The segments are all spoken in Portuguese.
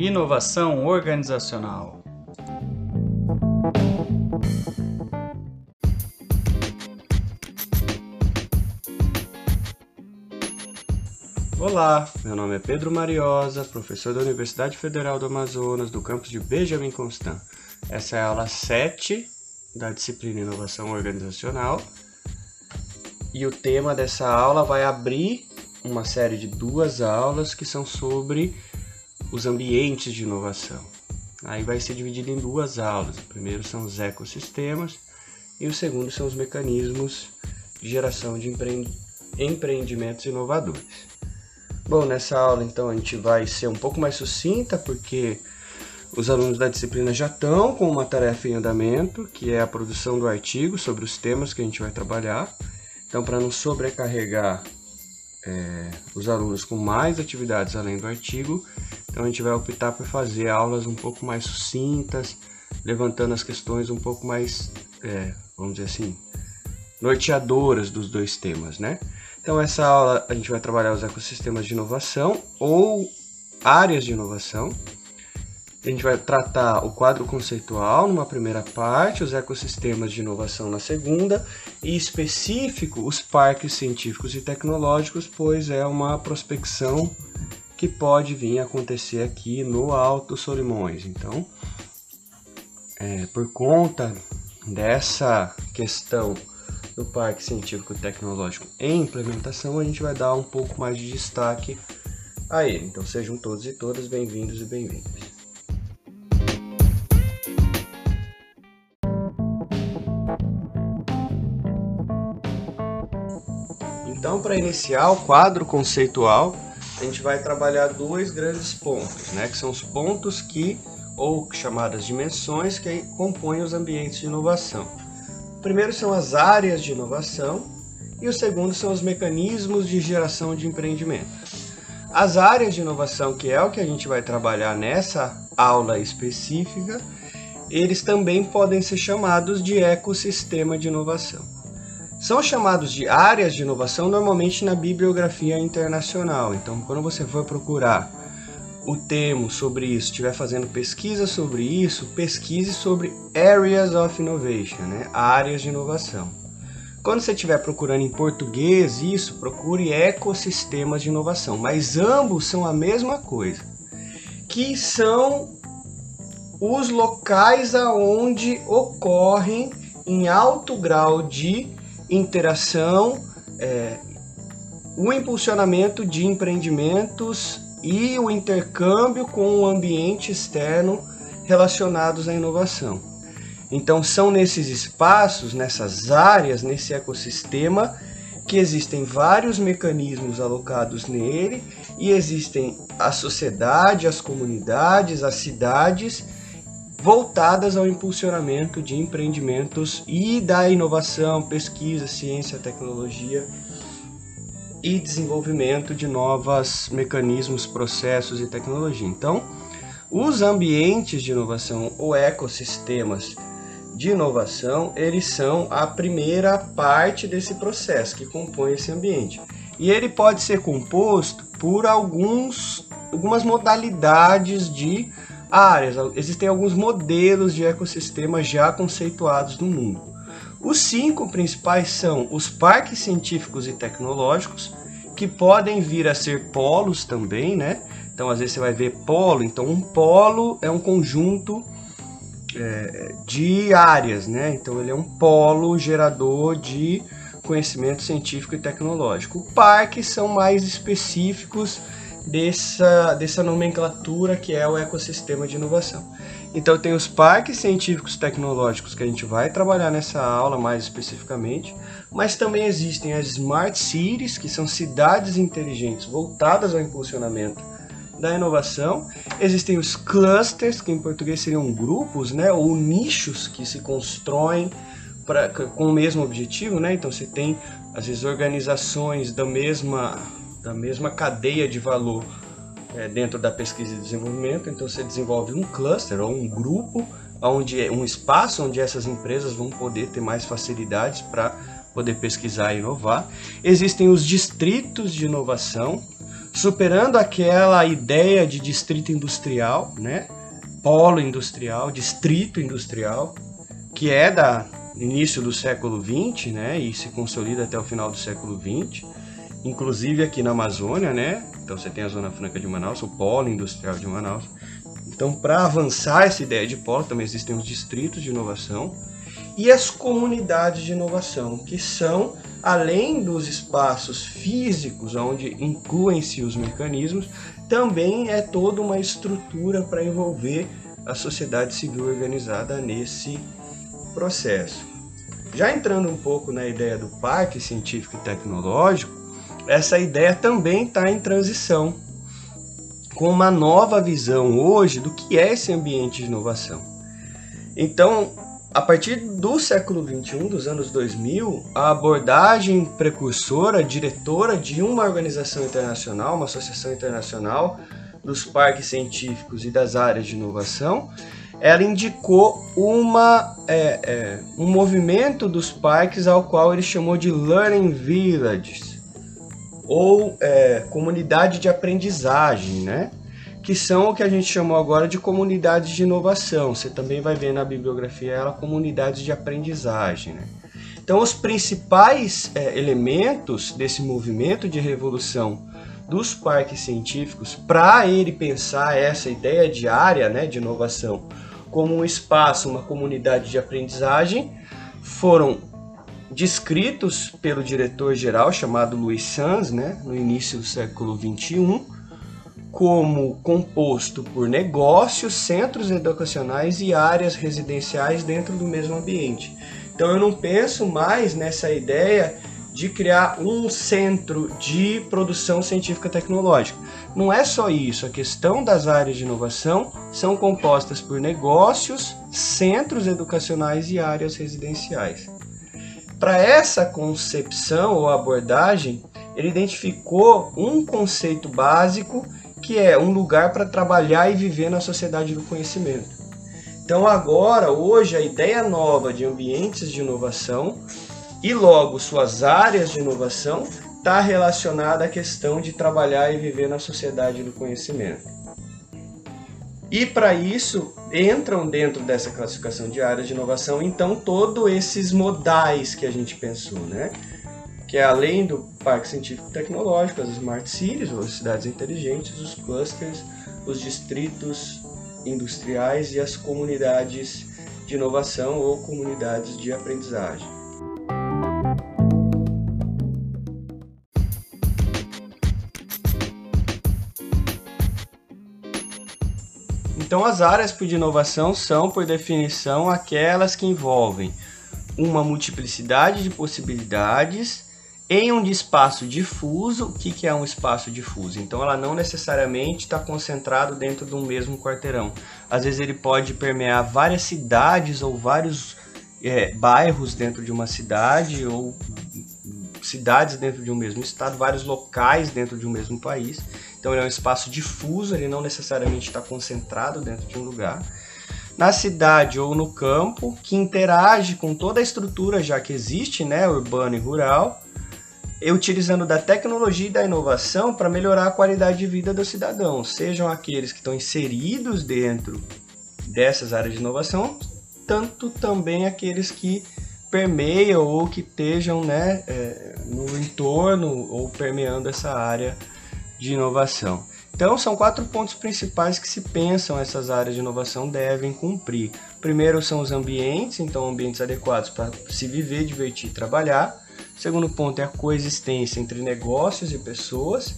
Inovação organizacional. Olá, meu nome é Pedro Mariosa, professor da Universidade Federal do Amazonas, do campus de Benjamin Constant. Essa é a aula 7 da disciplina Inovação Organizacional. E o tema dessa aula vai abrir uma série de duas aulas que são sobre os ambientes de inovação. Aí vai ser dividido em duas aulas. O primeiro são os ecossistemas e o segundo são os mecanismos de geração de empreendimentos inovadores. Bom, nessa aula então a gente vai ser um pouco mais sucinta porque os alunos da disciplina já estão com uma tarefa em andamento, que é a produção do artigo sobre os temas que a gente vai trabalhar. Então, para não sobrecarregar é, os alunos com mais atividades além do artigo, então a gente vai optar por fazer aulas um pouco mais sucintas, levantando as questões um pouco mais, é, vamos dizer assim, norteadoras dos dois temas, né? Então essa aula a gente vai trabalhar os ecossistemas de inovação ou áreas de inovação. A gente vai tratar o quadro conceitual numa primeira parte, os ecossistemas de inovação na segunda, e específico os parques científicos e tecnológicos, pois é uma prospecção que pode vir a acontecer aqui no Alto Solimões. Então, é, por conta dessa questão do Parque Científico Tecnológico em implementação, a gente vai dar um pouco mais de destaque a ele. Então, sejam todos e todas bem-vindos e bem-vindas. Então, para iniciar o quadro conceitual, a gente vai trabalhar dois grandes pontos, né, que são os pontos que ou chamadas dimensões que compõem os ambientes de inovação. O primeiro são as áreas de inovação e o segundo são os mecanismos de geração de empreendimento. As áreas de inovação, que é o que a gente vai trabalhar nessa aula específica, eles também podem ser chamados de ecossistema de inovação. São chamados de áreas de inovação normalmente na bibliografia internacional. Então, quando você for procurar o termo sobre isso, estiver fazendo pesquisa sobre isso, pesquise sobre Areas of Innovation, né? áreas de inovação. Quando você estiver procurando em português isso, procure ecossistemas de inovação, mas ambos são a mesma coisa, que são os locais aonde ocorrem em alto grau de interação, é, o impulsionamento de empreendimentos e o intercâmbio com o ambiente externo relacionados à inovação. Então, são nesses espaços, nessas áreas, nesse ecossistema, que existem vários mecanismos alocados nele e existem a sociedade, as comunidades, as cidades voltadas ao impulsionamento de empreendimentos e da inovação, pesquisa, ciência, tecnologia e desenvolvimento de novos mecanismos, processos e tecnologia. Então, os ambientes de inovação ou ecossistemas de inovação, eles são a primeira parte desse processo que compõe esse ambiente. E ele pode ser composto por alguns, algumas modalidades de áreas. Existem alguns modelos de ecossistema já conceituados no mundo. Os cinco principais são os parques científicos e tecnológicos, que podem vir a ser polos também, né? Então, às vezes você vai ver polo. Então, um polo é um conjunto é, de áreas, né? Então, ele é um polo gerador de conhecimento científico e tecnológico. O parque são mais específicos dessa, dessa nomenclatura que é o ecossistema de inovação. Então tem os parques científicos tecnológicos que a gente vai trabalhar nessa aula mais especificamente, mas também existem as smart cities, que são cidades inteligentes voltadas ao impulsionamento da inovação. Existem os clusters, que em português seriam grupos, né, ou nichos que se constroem pra, com o mesmo objetivo, né? Então você tem às vezes organizações da mesma da mesma cadeia de valor é, dentro da pesquisa e desenvolvimento. Então você desenvolve um cluster ou um grupo, onde um espaço onde essas empresas vão poder ter mais facilidades para poder pesquisar e inovar. Existem os distritos de inovação, superando aquela ideia de distrito industrial, né? Polo industrial, distrito industrial, que é da início do século XX, né? E se consolida até o final do século XX, inclusive aqui na Amazônia, né? Então você tem a Zona Franca de Manaus, o Polo Industrial de Manaus. Então, para avançar essa ideia de polo, também existem os distritos de inovação e as comunidades de inovação, que são além dos espaços físicos onde incluem-se os mecanismos, também é toda uma estrutura para envolver a sociedade civil organizada nesse processo. Já entrando um pouco na ideia do parque científico e tecnológico, essa ideia também está em transição com uma nova visão hoje do que é esse ambiente de inovação. Então, a partir do século 21, dos anos 2000, a abordagem precursora, diretora de uma organização internacional, uma associação internacional dos parques científicos e das áreas de inovação, ela indicou uma, é, é, um movimento dos parques ao qual ele chamou de Learning Villages, ou é, comunidade de aprendizagem, né? que são o que a gente chamou agora de comunidades de inovação. Você também vai ver na bibliografia ela comunidades de aprendizagem. Né? Então, os principais é, elementos desse movimento de revolução dos parques científicos, para ele pensar essa ideia de área né, de inovação como um espaço, uma comunidade de aprendizagem, foram descritos pelo diretor-geral chamado Luiz Sanz, né, no início do século 21 como composto por negócios, centros educacionais e áreas residenciais dentro do mesmo ambiente. Então eu não penso mais nessa ideia de criar um centro de produção científica tecnológica. Não é só isso, a questão das áreas de inovação são compostas por negócios, centros educacionais e áreas residenciais. Para essa concepção ou abordagem, ele identificou um conceito básico que é um lugar para trabalhar e viver na sociedade do conhecimento. Então agora, hoje, a ideia nova de ambientes de inovação e logo suas áreas de inovação está relacionada à questão de trabalhar e viver na sociedade do conhecimento. E para isso entram dentro dessa classificação de áreas de inovação, então todos esses modais que a gente pensou, né? que é além do Parque Científico Tecnológico, as Smart Cities, ou as cidades inteligentes, os clusters, os distritos industriais e as comunidades de inovação ou comunidades de aprendizagem. Então, as áreas de inovação são, por definição, aquelas que envolvem uma multiplicidade de possibilidades em um espaço difuso, o que, é um espaço difuso? Então ela não necessariamente está concentrado dentro de um mesmo quarteirão. Às vezes ele pode permear várias cidades ou vários é, bairros dentro de uma cidade ou cidades dentro de um mesmo estado, vários locais dentro de um mesmo país. Então ele é um espaço difuso, ele não necessariamente está concentrado dentro de um lugar. Na cidade ou no campo, que interage com toda a estrutura já que existe, né, urbana e rural, utilizando da tecnologia e da inovação para melhorar a qualidade de vida dos cidadãos, sejam aqueles que estão inseridos dentro dessas áreas de inovação, tanto também aqueles que permeiam ou que estejam né, é, no entorno ou permeando essa área de inovação. Então, são quatro pontos principais que se pensam essas áreas de inovação devem cumprir. Primeiro são os ambientes, então ambientes adequados para se viver, divertir e trabalhar. Segundo ponto é a coexistência entre negócios e pessoas.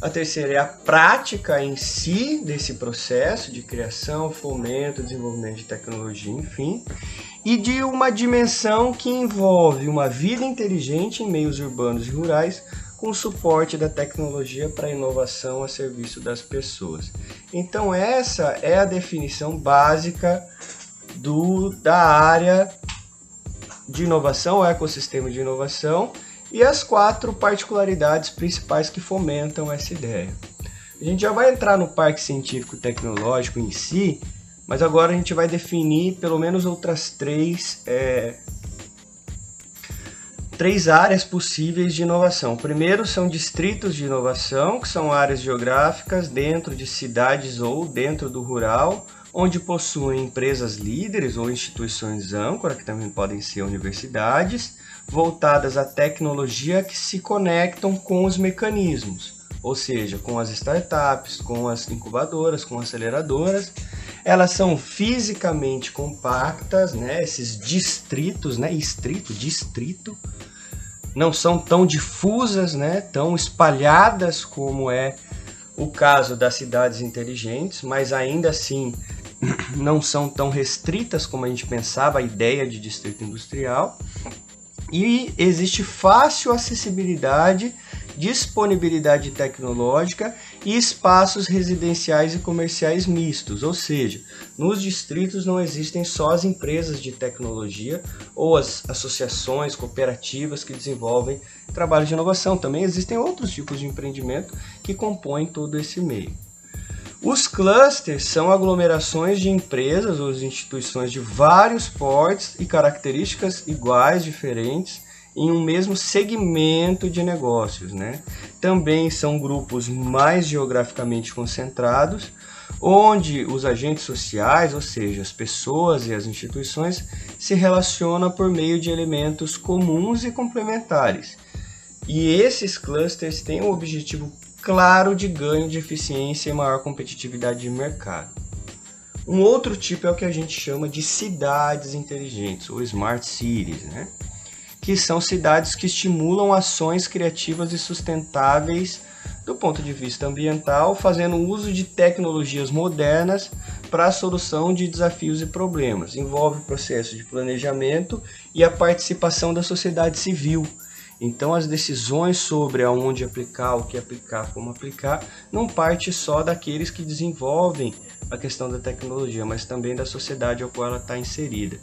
A terceira é a prática em si desse processo de criação, fomento, desenvolvimento de tecnologia, enfim. E de uma dimensão que envolve uma vida inteligente em meios urbanos e rurais, com suporte da tecnologia para inovação a serviço das pessoas. Então essa é a definição básica do, da área de inovação, o ecossistema de inovação e as quatro particularidades principais que fomentam essa ideia. A gente já vai entrar no parque científico tecnológico em si, mas agora a gente vai definir pelo menos outras três, é, três áreas possíveis de inovação. Primeiro são distritos de inovação, que são áreas geográficas dentro de cidades ou dentro do rural, onde possuem empresas líderes ou instituições âncora, que também podem ser universidades, voltadas à tecnologia que se conectam com os mecanismos, ou seja, com as startups, com as incubadoras, com aceleradoras. Elas são fisicamente compactas, né? Esses distritos, né? Distrito, distrito, não são tão difusas, né? Tão espalhadas como é o caso das cidades inteligentes, mas ainda assim não são tão restritas como a gente pensava a ideia de distrito industrial. E existe fácil acessibilidade, disponibilidade tecnológica e espaços residenciais e comerciais mistos, ou seja, nos distritos não existem só as empresas de tecnologia ou as associações cooperativas que desenvolvem trabalho de inovação, também existem outros tipos de empreendimento que compõem todo esse meio. Os clusters são aglomerações de empresas ou instituições de vários portes e características iguais, diferentes, em um mesmo segmento de negócios. Né? Também são grupos mais geograficamente concentrados, onde os agentes sociais, ou seja, as pessoas e as instituições, se relacionam por meio de elementos comuns e complementares. E esses clusters têm o objetivo claro de ganho de eficiência e maior competitividade de mercado. Um outro tipo é o que a gente chama de cidades inteligentes, ou smart cities, né? Que são cidades que estimulam ações criativas e sustentáveis do ponto de vista ambiental, fazendo uso de tecnologias modernas para a solução de desafios e problemas. Envolve o processo de planejamento e a participação da sociedade civil, então as decisões sobre aonde aplicar, o que aplicar, como aplicar, não parte só daqueles que desenvolvem a questão da tecnologia, mas também da sociedade ao qual ela está inserida.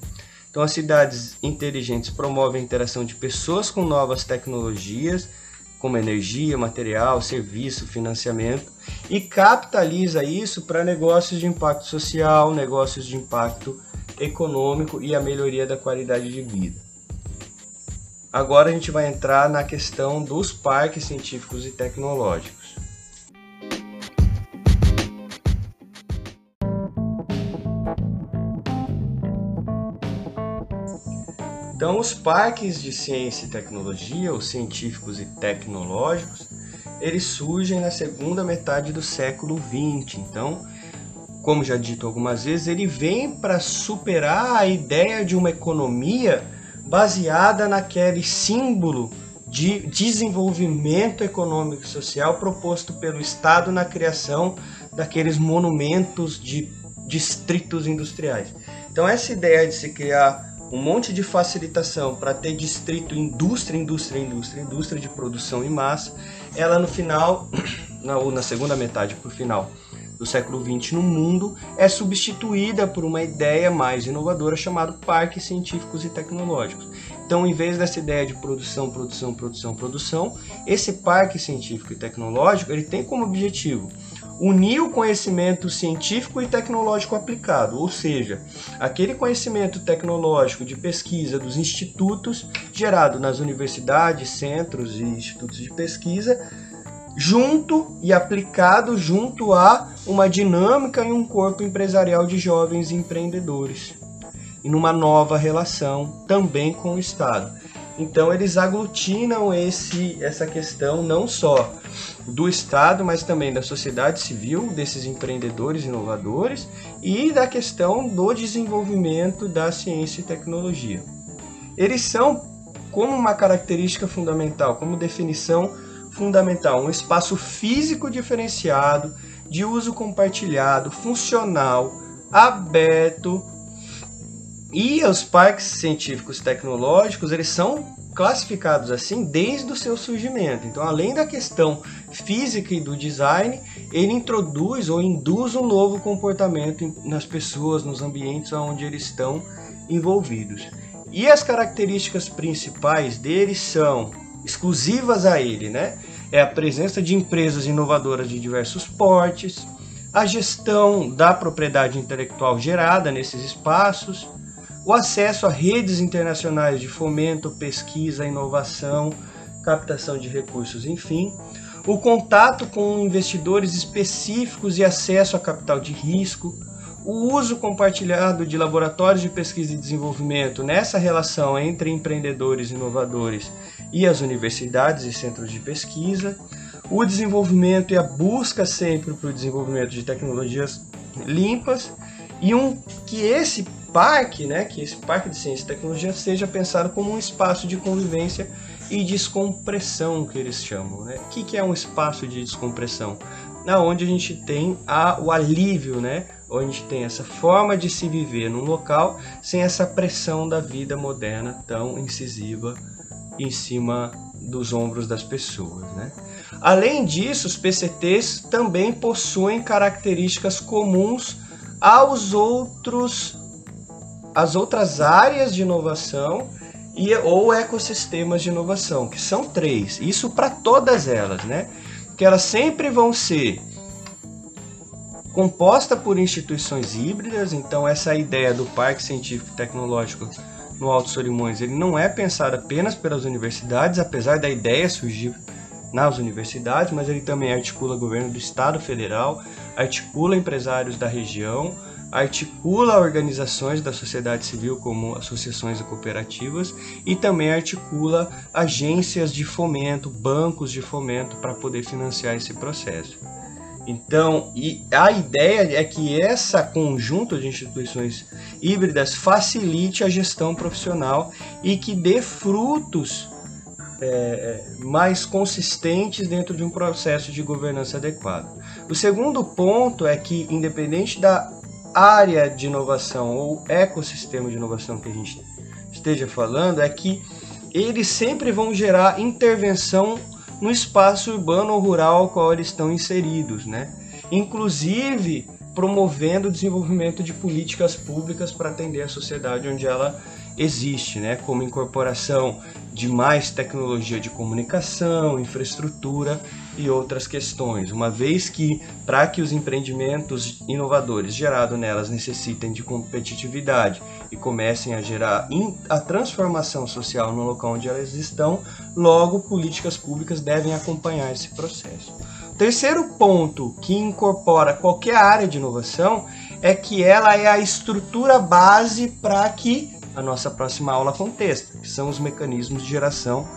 Então as cidades inteligentes promovem a interação de pessoas com novas tecnologias, como energia, material, serviço, financiamento, e capitaliza isso para negócios de impacto social, negócios de impacto econômico e a melhoria da qualidade de vida. Agora a gente vai entrar na questão dos parques científicos e tecnológicos. Então, os parques de ciência e tecnologia, os científicos e tecnológicos, eles surgem na segunda metade do século XX. Então, como já dito algumas vezes, ele vem para superar a ideia de uma economia baseada naquele símbolo de desenvolvimento econômico e social proposto pelo Estado na criação daqueles monumentos de distritos industriais. Então essa ideia de se criar um monte de facilitação para ter distrito indústria, indústria, indústria, indústria de produção em massa, ela no final, na, na segunda metade para o final do século XX no mundo é substituída por uma ideia mais inovadora chamada parques científicos e tecnológicos. Então, em vez dessa ideia de produção, produção, produção, produção, esse parque científico e tecnológico ele tem como objetivo unir o conhecimento científico e tecnológico aplicado, ou seja, aquele conhecimento tecnológico de pesquisa dos institutos gerado nas universidades, centros e institutos de pesquisa junto e aplicado junto a uma dinâmica e um corpo empresarial de jovens empreendedores e numa nova relação também com o Estado. Então eles aglutinam esse, essa questão não só do Estado, mas também da sociedade civil, desses empreendedores inovadores e da questão do desenvolvimento da ciência e tecnologia. Eles são como uma característica fundamental, como definição fundamental, um espaço físico diferenciado, de uso compartilhado, funcional, aberto. E os parques científicos tecnológicos, eles são classificados assim desde o seu surgimento. Então, além da questão física e do design, ele introduz ou induz um novo comportamento nas pessoas, nos ambientes onde eles estão envolvidos. E as características principais deles são exclusivas a ele, né? É a presença de empresas inovadoras de diversos portes, a gestão da propriedade intelectual gerada nesses espaços, o acesso a redes internacionais de fomento, pesquisa, inovação, captação de recursos, enfim, o contato com investidores específicos e acesso a capital de risco, o uso compartilhado de laboratórios de pesquisa e desenvolvimento nessa relação entre empreendedores inovadores e as universidades e centros de pesquisa, o desenvolvimento e a busca sempre para o desenvolvimento de tecnologias limpas e um que esse parque, né, que esse parque de ciência e tecnologia seja pensado como um espaço de convivência e descompressão que eles chamam, né? O que, que é um espaço de descompressão? Na onde a gente tem a, o alívio, né? Onde a gente tem essa forma de se viver num local sem essa pressão da vida moderna tão incisiva em cima dos ombros das pessoas, né? Além disso, os PCTs também possuem características comuns aos outros as outras áreas de inovação e ou ecossistemas de inovação, que são três. Isso para todas elas, né? Que elas sempre vão ser composta por instituições híbridas, então essa ideia do Parque Científico e Tecnológico no Alto Solimões, ele não é pensado apenas pelas universidades, apesar da ideia surgir nas universidades, mas ele também articula governo do Estado Federal, articula empresários da região, articula organizações da sociedade civil como associações e cooperativas e também articula agências de fomento, bancos de fomento para poder financiar esse processo. Então, a ideia é que essa conjunto de instituições híbridas facilite a gestão profissional e que dê frutos é, mais consistentes dentro de um processo de governança adequado. O segundo ponto é que, independente da área de inovação ou ecossistema de inovação que a gente esteja falando, é que eles sempre vão gerar intervenção no espaço urbano ou rural ao qual eles estão inseridos, né? Inclusive promovendo o desenvolvimento de políticas públicas para atender a sociedade onde ela existe, né? Como incorporação de mais tecnologia de comunicação, infraestrutura e outras questões, uma vez que para que os empreendimentos inovadores gerados nelas necessitem de competitividade e comecem a gerar a transformação social no local onde elas estão, logo políticas públicas devem acompanhar esse processo. Terceiro ponto que incorpora qualquer área de inovação é que ela é a estrutura base para que a nossa próxima aula aconteça, que são os mecanismos de geração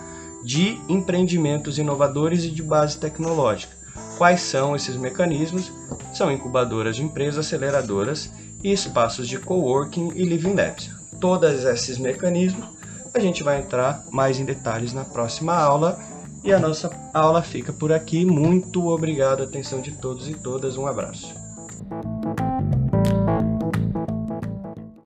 de empreendimentos inovadores e de base tecnológica. Quais são esses mecanismos? São incubadoras de empresas, aceleradoras e espaços de coworking e living labs. Todos esses mecanismos a gente vai entrar mais em detalhes na próxima aula e a nossa aula fica por aqui. Muito obrigado, atenção de todos e todas, um abraço.